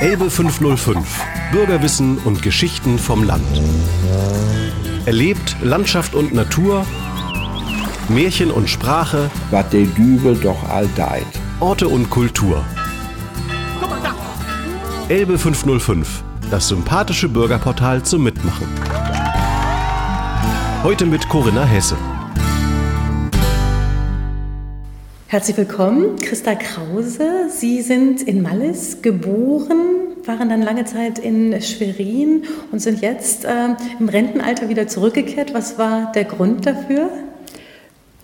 Elbe 505. Bürgerwissen und Geschichten vom Land. Erlebt Landschaft und Natur, Märchen und Sprache, was der Dübel doch all deit. Orte und Kultur. Elbe 505. Das sympathische Bürgerportal zum Mitmachen. Heute mit Corinna Hesse. Herzlich willkommen, Christa Krause. Sie sind in Mallis geboren, waren dann lange Zeit in Schwerin und sind jetzt äh, im Rentenalter wieder zurückgekehrt. Was war der Grund dafür?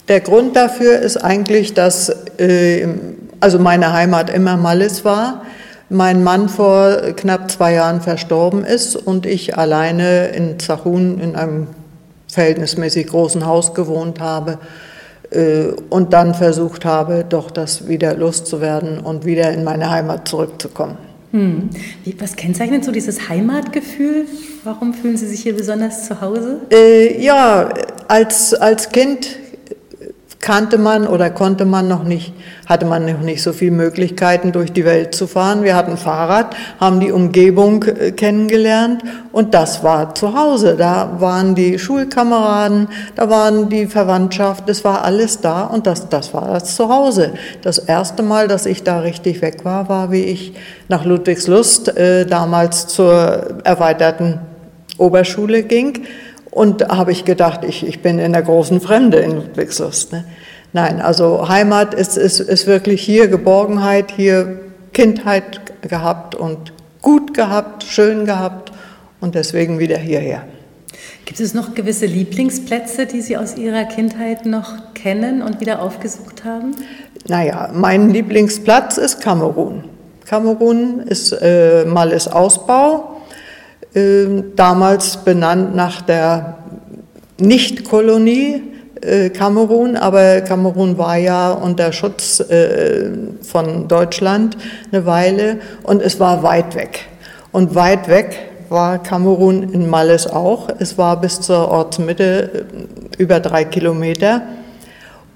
Der Grund dafür ist eigentlich, dass äh, also meine Heimat immer Mallis war. Mein Mann vor knapp zwei Jahren verstorben ist und ich alleine in Zachun in einem verhältnismäßig großen Haus gewohnt habe und dann versucht habe, doch das wieder loszuwerden und wieder in meine Heimat zurückzukommen. Hm. Was kennzeichnet so dieses Heimatgefühl? Warum fühlen Sie sich hier besonders zu Hause? Äh, ja, als, als Kind kannte man oder konnte man noch nicht, hatte man noch nicht so viele Möglichkeiten, durch die Welt zu fahren. Wir hatten Fahrrad, haben die Umgebung äh, kennengelernt und das war zu Hause. Da waren die Schulkameraden, da waren die Verwandtschaft, es war alles da und das, das war das Zuhause. Das erste Mal, dass ich da richtig weg war, war, wie ich nach Ludwigslust äh, damals zur erweiterten Oberschule ging und da habe ich gedacht, ich, ich bin in der großen Fremde in Ludwigslust. Ne? Nein, also Heimat ist, ist, ist wirklich hier Geborgenheit, hier Kindheit gehabt und gut gehabt, schön gehabt und deswegen wieder hierher. Gibt es noch gewisse Lieblingsplätze, die Sie aus Ihrer Kindheit noch kennen und wieder aufgesucht haben? Naja, mein Lieblingsplatz ist Kamerun. Kamerun ist äh, Malles Ausbau damals benannt nach der Nicht-Kolonie äh, Kamerun, aber Kamerun war ja unter Schutz äh, von Deutschland eine Weile und es war weit weg. Und weit weg war Kamerun in Malles auch. Es war bis zur Ortsmitte äh, über drei Kilometer.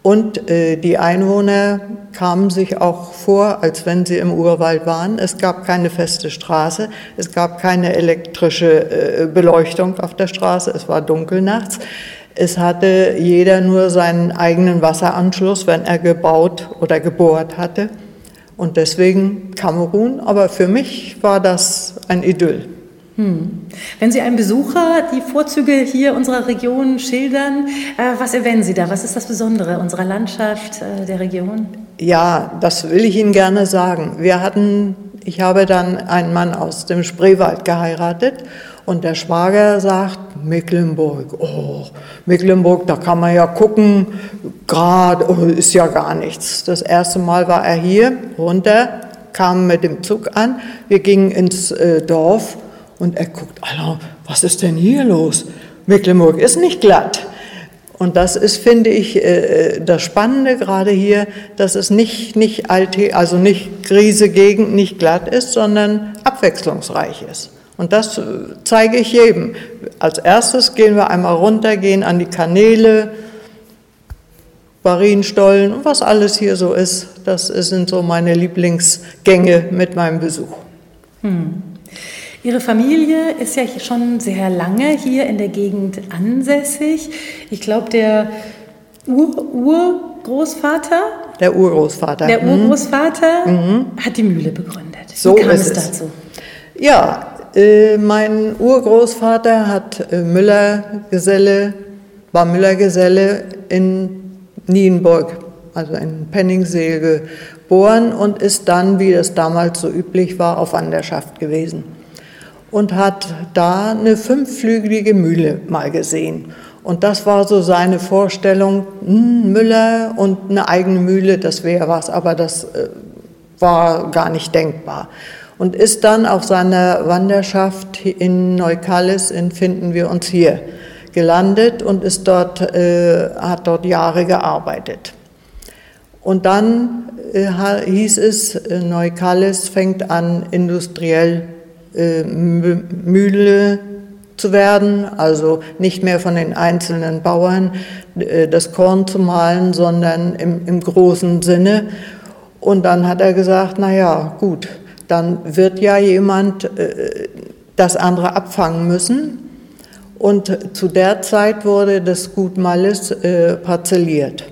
Und äh, die Einwohner kamen sich auch vor, als wenn sie im Urwald waren. Es gab keine feste Straße, es gab keine elektrische äh, Beleuchtung auf der Straße, es war dunkel nachts. Es hatte jeder nur seinen eigenen Wasseranschluss, wenn er gebaut oder gebohrt hatte. Und deswegen Kamerun, aber für mich war das ein Idyll. Hm. Wenn Sie einem Besucher die Vorzüge hier unserer Region schildern, äh, was erwähnen Sie da? Was ist das Besondere unserer Landschaft, äh, der Region? Ja, das will ich Ihnen gerne sagen. Wir hatten, ich habe dann einen Mann aus dem Spreewald geheiratet und der Schwager sagt, Mecklenburg, oh, Mecklenburg, da kann man ja gucken, gerade oh, ist ja gar nichts. Das erste Mal war er hier runter, kam mit dem Zug an, wir gingen ins äh, Dorf und er guckt, Alter, was ist denn hier los? Mecklenburg ist nicht glatt. Und das ist, finde ich, äh, das Spannende gerade hier, dass es nicht, nicht alte, also nicht Krise Gegend, nicht glatt ist, sondern abwechslungsreich ist. Und das äh, zeige ich jedem. Als erstes gehen wir einmal runter, gehen an die Kanäle, Barinstollen und was alles hier so ist. Das sind so meine Lieblingsgänge mit meinem Besuch. Hm. Ihre Familie ist ja schon sehr lange hier in der Gegend ansässig. Ich glaube, der Ur-Urgroßvater. Der Urgroßvater. Der mhm. Urgroßvater mhm. hat die Mühle begründet. So Wie kam es dazu? Ja, äh, mein Urgroßvater hat äh, Müllergeselle, war Müllergeselle in Nienburg, also in Penningsee geboren und ist dann, wie das damals so üblich war, auf Wanderschaft gewesen und hat da eine fünfflügelige Mühle mal gesehen. Und das war so seine Vorstellung, hm, Müller und eine eigene Mühle, das wäre was, aber das äh, war gar nicht denkbar. Und ist dann auf seiner Wanderschaft in Neukallis, in Finden wir uns hier, gelandet und ist dort, äh, hat dort Jahre gearbeitet. Und dann äh, hieß es, äh, Neukallis fängt an, industriell äh, Mühle zu werden, also nicht mehr von den einzelnen Bauern äh, das Korn zu mahlen, sondern im, im großen Sinne. Und dann hat er gesagt, na ja, gut, dann wird ja jemand äh, das andere abfangen müssen. Und zu der Zeit wurde das Gut Malles äh, parzelliert.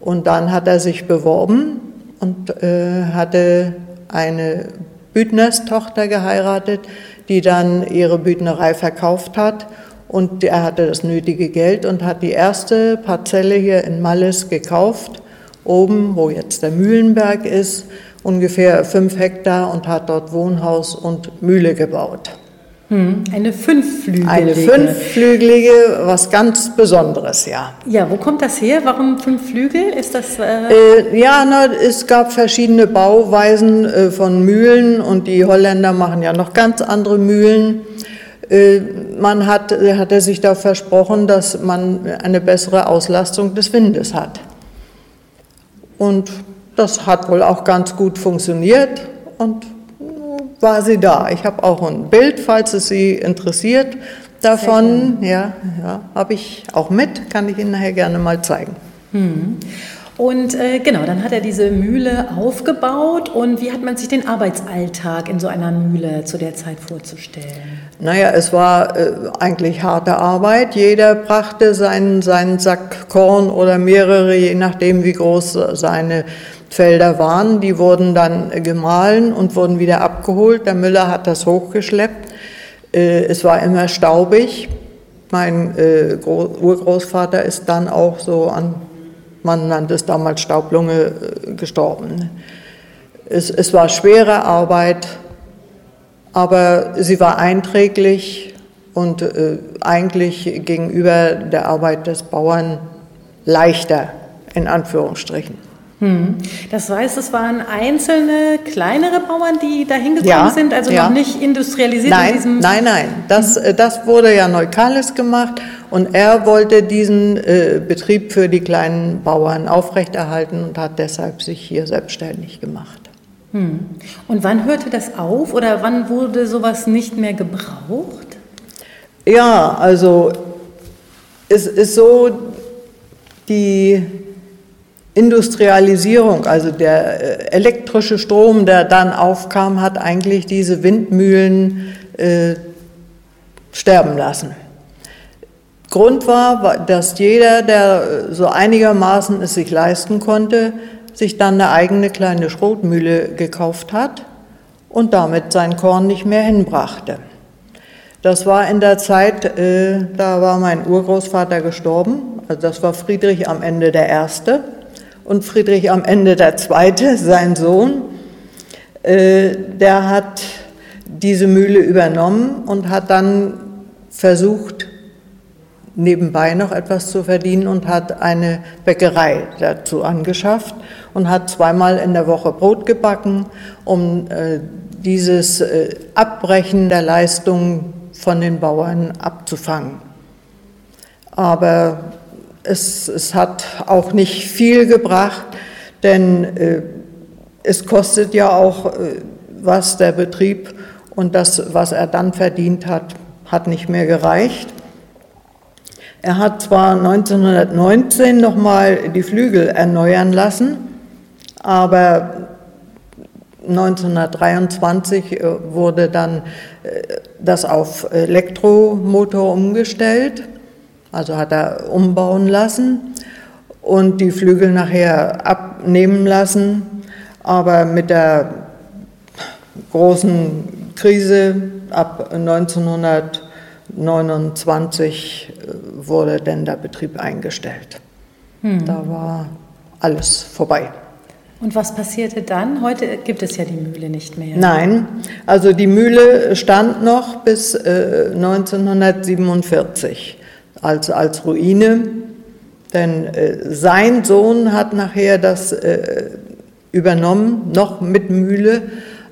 Und dann hat er sich beworben und äh, hatte eine Büdnerstochter geheiratet, die dann ihre Büdnerei verkauft hat. Und er hatte das nötige Geld und hat die erste Parzelle hier in Malles gekauft, oben, wo jetzt der Mühlenberg ist, ungefähr fünf Hektar und hat dort Wohnhaus und Mühle gebaut. Hm, eine fünfflügelige. Eine fünfflügelige, was ganz Besonderes, ja. Ja, wo kommt das her? Warum fünf Flügel? Ist das? Äh äh, ja, na, es gab verschiedene Bauweisen äh, von Mühlen und die Holländer machen ja noch ganz andere Mühlen. Äh, man hat, hatte sich da versprochen, dass man eine bessere Auslastung des Windes hat. Und das hat wohl auch ganz gut funktioniert und war sie da. Ich habe auch ein Bild, falls es Sie interessiert, davon. Ja, ja habe ich auch mit, kann ich Ihnen nachher gerne mal zeigen. Hm. Und äh, genau, dann hat er diese Mühle aufgebaut. Und wie hat man sich den Arbeitsalltag in so einer Mühle zu der Zeit vorzustellen? Naja, es war äh, eigentlich harte Arbeit. Jeder brachte seinen, seinen Sack Korn oder mehrere, je nachdem, wie groß seine Felder waren. Die wurden dann gemahlen und wurden wieder abgeholt. Der Müller hat das hochgeschleppt. Äh, es war immer staubig. Mein äh, Urgroßvater ist dann auch so an, man nannte es damals Staublunge, äh, gestorben. Es, es war schwere Arbeit, aber sie war einträglich und eigentlich gegenüber der Arbeit des Bauern leichter, in Anführungsstrichen. Hm. Das heißt, es waren einzelne kleinere Bauern, die dahin gekommen ja, sind, also ja. noch nicht industrialisiert nein, in diesem. Nein, nein, das, mhm. das wurde ja Neukalis gemacht und er wollte diesen äh, Betrieb für die kleinen Bauern aufrechterhalten und hat deshalb sich hier selbstständig gemacht. Hm. Und wann hörte das auf oder wann wurde sowas nicht mehr gebraucht? Ja, also es ist so, die Industrialisierung, also der äh, elektrische Strom, der dann aufkam, hat eigentlich diese Windmühlen äh, sterben lassen. Grund war, dass jeder, der äh, so einigermaßen es sich leisten konnte, sich dann eine eigene kleine Schrotmühle gekauft hat und damit sein Korn nicht mehr hinbrachte. Das war in der Zeit, äh, da war mein Urgroßvater gestorben, also das war Friedrich am Ende der Erste und Friedrich am Ende der Zweite, sein Sohn, äh, der hat diese Mühle übernommen und hat dann versucht, nebenbei noch etwas zu verdienen und hat eine Bäckerei dazu angeschafft und hat zweimal in der Woche Brot gebacken, um äh, dieses äh, Abbrechen der Leistung von den Bauern abzufangen. Aber es, es hat auch nicht viel gebracht, denn äh, es kostet ja auch äh, was der Betrieb und das, was er dann verdient hat, hat nicht mehr gereicht. Er hat zwar 1919 nochmal die Flügel erneuern lassen, aber 1923 äh, wurde dann äh, das auf Elektromotor umgestellt also hat er umbauen lassen und die Flügel nachher abnehmen lassen. Aber mit der großen Krise ab 1929 äh, wurde denn der Betrieb eingestellt. Hm. Da war alles vorbei. Und was passierte dann? Heute gibt es ja die Mühle nicht mehr. Nein, also die Mühle stand noch bis äh, 1947 als, als Ruine. Denn äh, sein Sohn hat nachher das äh, übernommen, noch mit Mühle,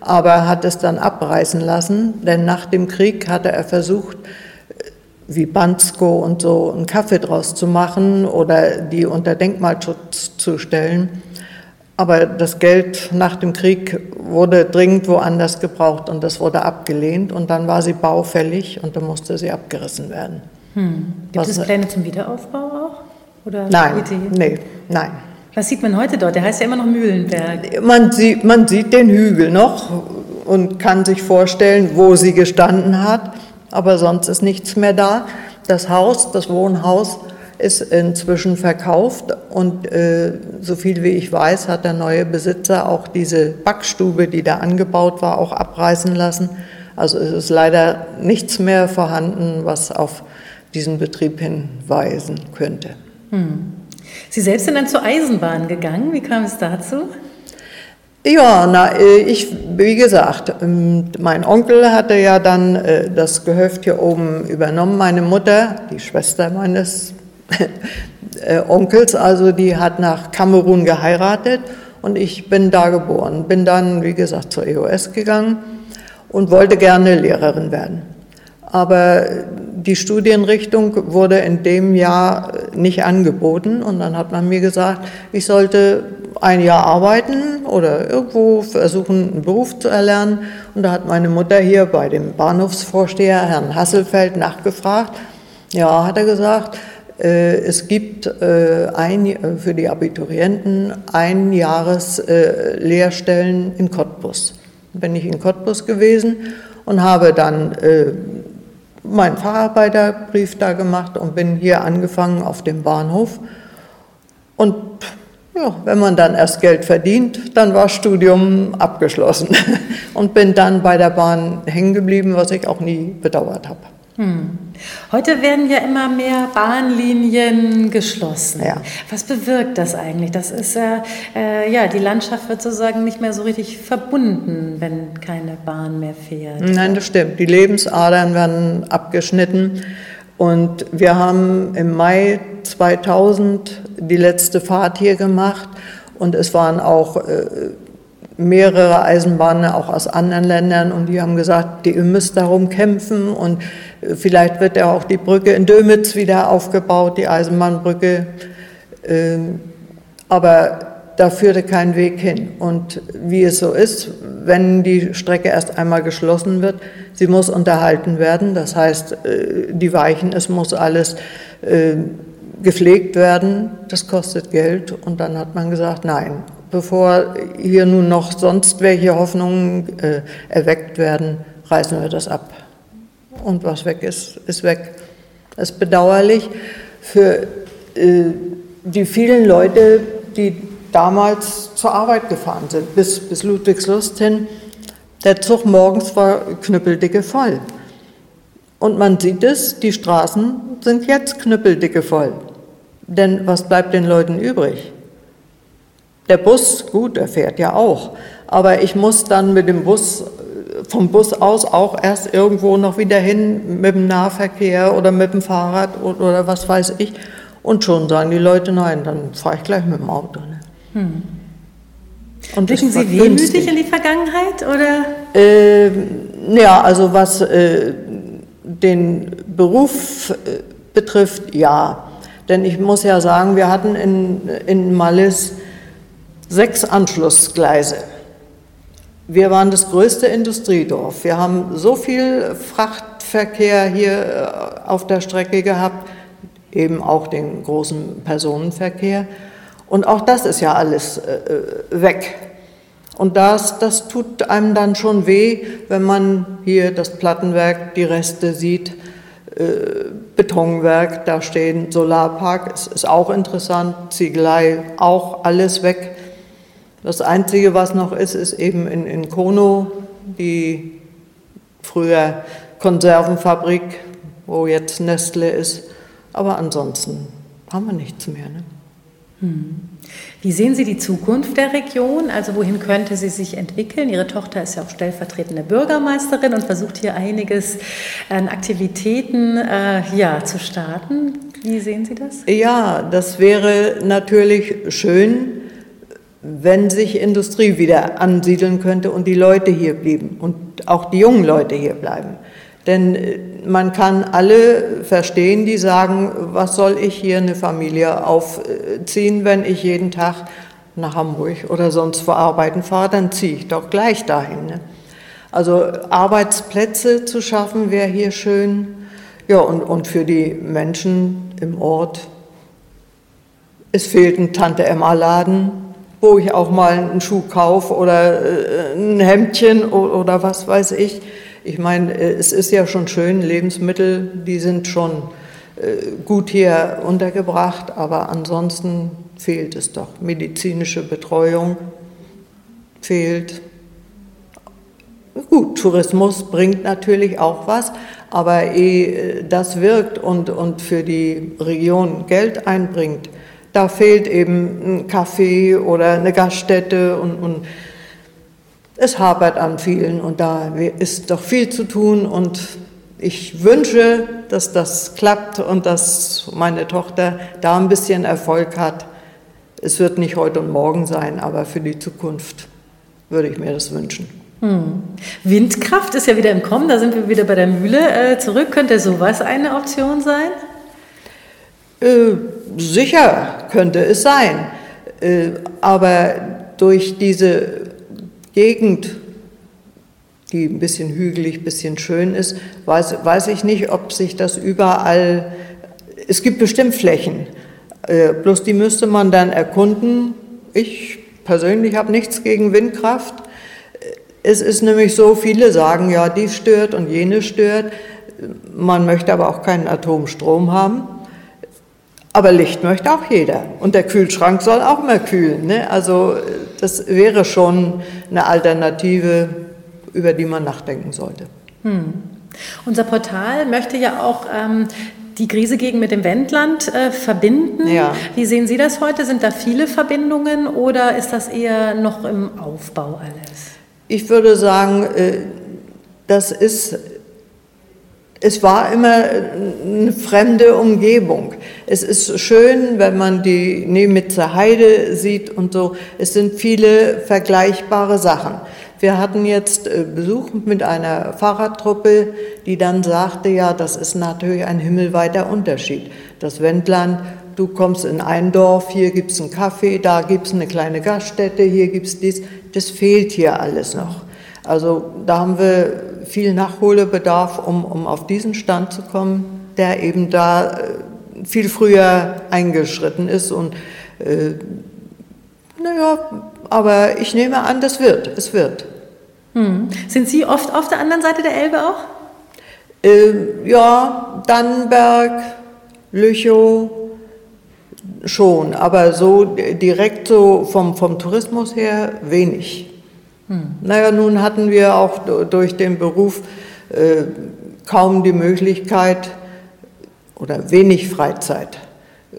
aber hat es dann abreißen lassen, denn nach dem Krieg hatte er versucht, äh, wie Bansko und so einen Kaffee draus zu machen oder die unter Denkmalschutz zu stellen. Aber das Geld nach dem Krieg wurde dringend woanders gebraucht und das wurde abgelehnt und dann war sie baufällig und dann musste sie abgerissen werden. Hm. Gibt Was, es Pläne zum Wiederaufbau auch? Oder nein, nee, nein. Was sieht man heute dort? Der heißt ja immer noch Mühlenberg. Man sieht, man sieht den Hügel noch. und kann sich vorstellen, wo sie gestanden hat, aber sonst ist nichts mehr da. Das Haus, das Wohnhaus, ist inzwischen verkauft und äh, so viel wie ich weiß, hat der neue Besitzer auch diese Backstube, die da angebaut war, auch abreißen lassen. Also es ist leider nichts mehr vorhanden, was auf diesen Betrieb hinweisen könnte. Hm. Sie selbst sind dann zur Eisenbahn gegangen. Wie kam es dazu? Ja, na, äh, ich, wie gesagt, ähm, mein Onkel hatte ja dann äh, das Gehöft hier oben übernommen. Meine Mutter, die Schwester meines äh, Onkels, also die hat nach Kamerun geheiratet und ich bin da geboren. Bin dann, wie gesagt, zur EOS gegangen und wollte gerne Lehrerin werden. Aber die Studienrichtung wurde in dem Jahr nicht angeboten und dann hat man mir gesagt, ich sollte ein Jahr arbeiten oder irgendwo versuchen, einen Beruf zu erlernen. Und da hat meine Mutter hier bei dem Bahnhofsvorsteher, Herrn Hasselfeld, nachgefragt. Ja, hat er gesagt, äh, es gibt äh, ein, äh, für die Abiturienten ein Jahres Lehrstellen in Cottbus. Bin ich in Cottbus gewesen und habe dann meinen Facharbeiterbrief da gemacht und bin hier angefangen auf dem Bahnhof. Und ja, wenn man dann erst Geld verdient, dann war Studium abgeschlossen und bin dann bei der Bahn hängen geblieben, was ich auch nie bedauert habe. Hm. Heute werden ja immer mehr Bahnlinien geschlossen. Ja. Was bewirkt das eigentlich? Das ist äh, äh, ja, die Landschaft wird sozusagen nicht mehr so richtig verbunden, wenn keine Bahn mehr fährt. Nein, das stimmt. Die Lebensadern werden abgeschnitten. Und wir haben im Mai 2000 die letzte Fahrt hier gemacht und es waren auch äh, mehrere Eisenbahnen auch aus anderen Ländern und die haben gesagt, ihr müsst darum kämpfen und vielleicht wird ja auch die Brücke in Dömitz wieder aufgebaut, die Eisenbahnbrücke. Ähm, aber da führte kein Weg hin. Und wie es so ist, wenn die Strecke erst einmal geschlossen wird, sie muss unterhalten werden. Das heißt, äh, die Weichen, es muss alles äh, gepflegt werden. Das kostet Geld. Und dann hat man gesagt, nein, bevor hier nun noch sonst welche Hoffnungen äh, erweckt werden, reißen wir das ab. Und was weg ist, ist weg. Das ist bedauerlich für äh, die vielen Leute, die damals zur Arbeit gefahren sind, bis, bis Ludwigslust hin. Der Zug morgens war knüppeldicke voll. Und man sieht es, die Straßen sind jetzt knüppeldicke voll. Denn was bleibt den Leuten übrig? Der Bus, gut, der fährt ja auch. Aber ich muss dann mit dem Bus, vom Bus aus auch erst irgendwo noch wieder hin mit dem Nahverkehr oder mit dem Fahrrad oder was weiß ich. Und schon sagen die Leute, nein, dann fahre ich gleich mit dem Auto. Ne? Hm. Und Blicken Sie wehmütig in die Vergangenheit? Oder? Äh, ja, also was äh, den Beruf äh, betrifft, ja. Denn ich muss ja sagen, wir hatten in, in Mallis sechs Anschlussgleise. Wir waren das größte Industriedorf. Wir haben so viel Frachtverkehr hier äh, auf der Strecke gehabt, eben auch den großen Personenverkehr. Und auch das ist ja alles äh, äh, weg. Und das, das tut einem dann schon weh, wenn man hier das Plattenwerk, die Reste sieht, äh, Betonwerk, da stehen Solarpark, es ist auch interessant, Ziegelei, auch alles weg. Das Einzige, was noch ist, ist eben in, in Kono die früher Konservenfabrik, wo jetzt Nestle ist. Aber ansonsten haben wir nichts mehr. Ne? Hm. Wie sehen Sie die Zukunft der Region? Also wohin könnte sie sich entwickeln? Ihre Tochter ist ja auch stellvertretende Bürgermeisterin und versucht hier einiges an Aktivitäten äh, ja, zu starten. Wie sehen Sie das? Ja, das wäre natürlich schön, wenn sich Industrie wieder ansiedeln könnte und die Leute hier blieben und auch die jungen Leute hier bleiben. Denn äh, man kann alle verstehen, die sagen, was soll ich hier eine Familie aufziehen, wenn ich jeden Tag nach Hamburg oder sonst wo arbeiten fahre, dann ziehe ich doch gleich dahin. Ne? Also Arbeitsplätze zu schaffen wäre hier schön. Ja, und, und für die Menschen im Ort, es fehlt ein Tante-Emma-Laden, wo ich auch mal einen Schuh kaufe oder äh, ein Hemdchen oder was weiß ich. Ich meine, äh, es ist ja schon schön, Lebensmittel, die sind schon äh, gut hier untergebracht, aber ansonsten fehlt es doch. Medizinische Betreuung fehlt. Gut, Tourismus bringt natürlich auch was, aber ehe das wirkt und, und für die Region Geld einbringt, da fehlt eben ein Café oder eine Gaststätte und, und es hapert an vielen und da ist doch viel zu tun und ich wünsche, dass das klappt und dass meine Tochter da ein bisschen Erfolg hat. Es wird nicht heute und morgen sein, aber für die Zukunft würde ich mir das wünschen. Hm. Windkraft ist ja wieder im Kommen, da sind wir wieder bei der Mühle äh, zurück. Könnte sowas eine Option sein? Äh, sicher könnte es sein, äh, aber durch diese Gegend, die ein bisschen hügelig, ein bisschen schön ist, weiß, weiß ich nicht, ob sich das überall, es gibt bestimmt Flächen, äh, bloß die müsste man dann erkunden. Ich persönlich habe nichts gegen Windkraft. Es ist nämlich so, viele sagen, ja, die stört und jene stört. Man möchte aber auch keinen Atomstrom haben. Aber Licht möchte auch jeder. Und der Kühlschrank soll auch mal kühlen. Ne? Also das wäre schon eine Alternative, über die man nachdenken sollte. Hm. Unser Portal möchte ja auch ähm, die Griesegegend mit dem Wendland äh, verbinden. Ja. Wie sehen Sie das heute? Sind da viele Verbindungen oder ist das eher noch im Aufbau alles? Ich würde sagen, äh, das ist es war immer eine fremde Umgebung. Es ist schön, wenn man die Nemitzer Heide sieht und so. Es sind viele vergleichbare Sachen. Wir hatten jetzt äh, Besuch mit einer Fahrradtruppe, die dann sagte, ja, das ist natürlich ein himmelweiter Unterschied. Das Wendland, du kommst in ein Dorf, hier gibt's einen Kaffee, da gibt's eine kleine Gaststätte, hier gibt's dies. Das fehlt hier alles noch. Also da haben wir viel Nachholbedarf, um, um auf diesen Stand zu kommen, der eben da äh, viel früher eingeschritten ist. Und äh, naja, aber ich nehme an, das wird, es wird. Hm. Sind Sie oft auf der anderen Seite der Elbe auch? Äh, ja, Dannenberg, Lüchow, schon, aber so direkt so vom, vom Tourismus her wenig. Hm. Naja, nun hatten wir auch durch den Beruf äh, kaum die Möglichkeit oder wenig Freizeit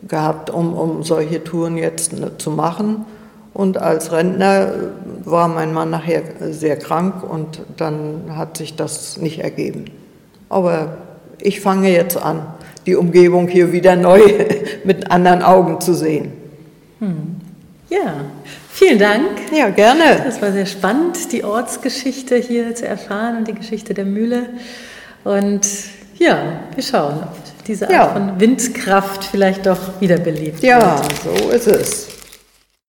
gehabt, um, um solche Touren jetzt ne, zu machen. Und als Rentner war mein Mann nachher sehr krank und dann hat sich das nicht ergeben. Aber ich fange jetzt an, die Umgebung hier wieder neu mit anderen Augen zu sehen. Hm. Ja, vielen Dank. Ja, gerne. Das war sehr spannend, die Ortsgeschichte hier zu erfahren und die Geschichte der Mühle. Und ja, wir schauen, ob diese Art ja. von Windkraft vielleicht doch wiederbelebt ja, wird. Ja, so ist es.